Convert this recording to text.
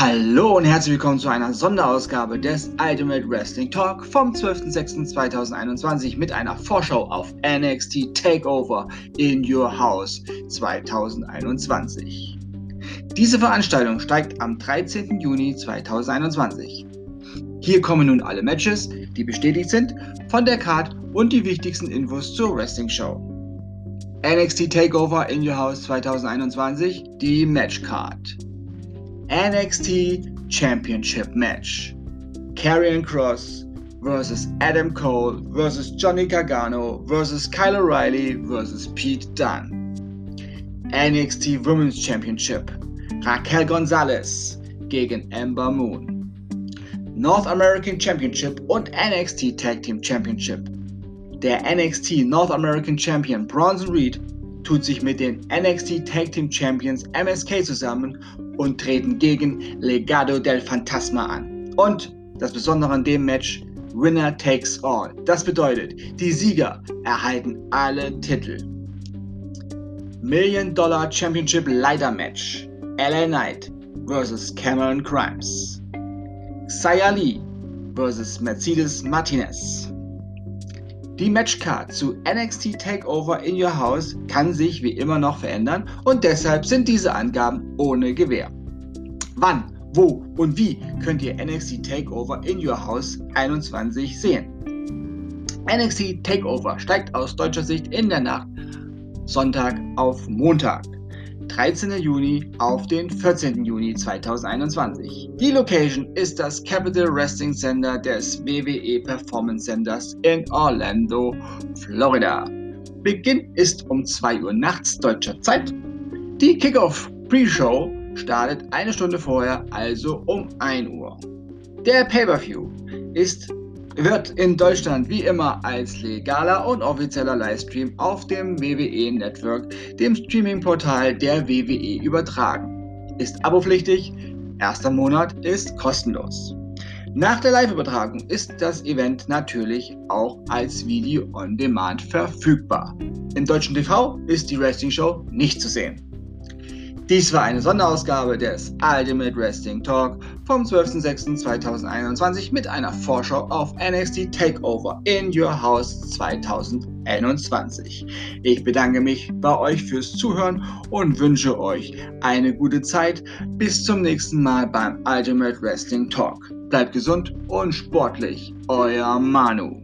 Hallo und herzlich willkommen zu einer Sonderausgabe des Ultimate Wrestling Talk vom 12.06.2021 mit einer Vorschau auf NXT Takeover in Your House 2021. Diese Veranstaltung steigt am 13. Juni 2021. Hier kommen nun alle Matches, die bestätigt sind, von der Card und die wichtigsten Infos zur Wrestling Show. NXT Takeover in Your House 2021, die Match Card. NXT Championship Match. Karrion Cross versus Adam Cole versus Johnny Gargano versus Kyle O'Reilly versus Pete Dunne. NXT Women's Championship. Raquel Gonzalez gegen Ember Moon. North American Championship und NXT Tag Team Championship. Der NXT North American Champion Bronson Reed tut sich mit den NXT Tag Team Champions MSK zusammen und treten gegen Legado del Fantasma an. Und das Besondere an dem Match, Winner takes all. Das bedeutet, die Sieger erhalten alle Titel. Million Dollar Championship Leiter Match. LA Knight vs. Cameron Grimes. Xia Lee vs. Mercedes Martinez. Die Matchcard zu NXT Takeover in Your House kann sich wie immer noch verändern und deshalb sind diese Angaben ohne Gewähr. Wann, wo und wie könnt ihr NXT Takeover in Your House 21 sehen? NXT Takeover steigt aus deutscher Sicht in der Nacht Sonntag auf Montag. 13. Juni auf den 14. Juni 2021. Die Location ist das Capital Wrestling Center des WWE Performance Centers in Orlando, Florida. Beginn ist um 2 Uhr nachts deutscher Zeit. Die Kickoff Pre-Show startet eine Stunde vorher, also um 1 Uhr. Der Pay-per-View ist wird in Deutschland wie immer als legaler und offizieller Livestream auf dem WWE Network, dem Streaming-Portal der WWE, übertragen. Ist abopflichtig, erster Monat ist kostenlos. Nach der Live-Übertragung ist das Event natürlich auch als Video on Demand verfügbar. Im deutschen TV ist die Wrestling Show nicht zu sehen. Dies war eine Sonderausgabe des Ultimate Wrestling Talk vom 12.06.2021 mit einer Vorschau auf NXT Takeover in Your House 2021. Ich bedanke mich bei euch fürs Zuhören und wünsche euch eine gute Zeit. Bis zum nächsten Mal beim Ultimate Wrestling Talk. Bleibt gesund und sportlich. Euer Manu.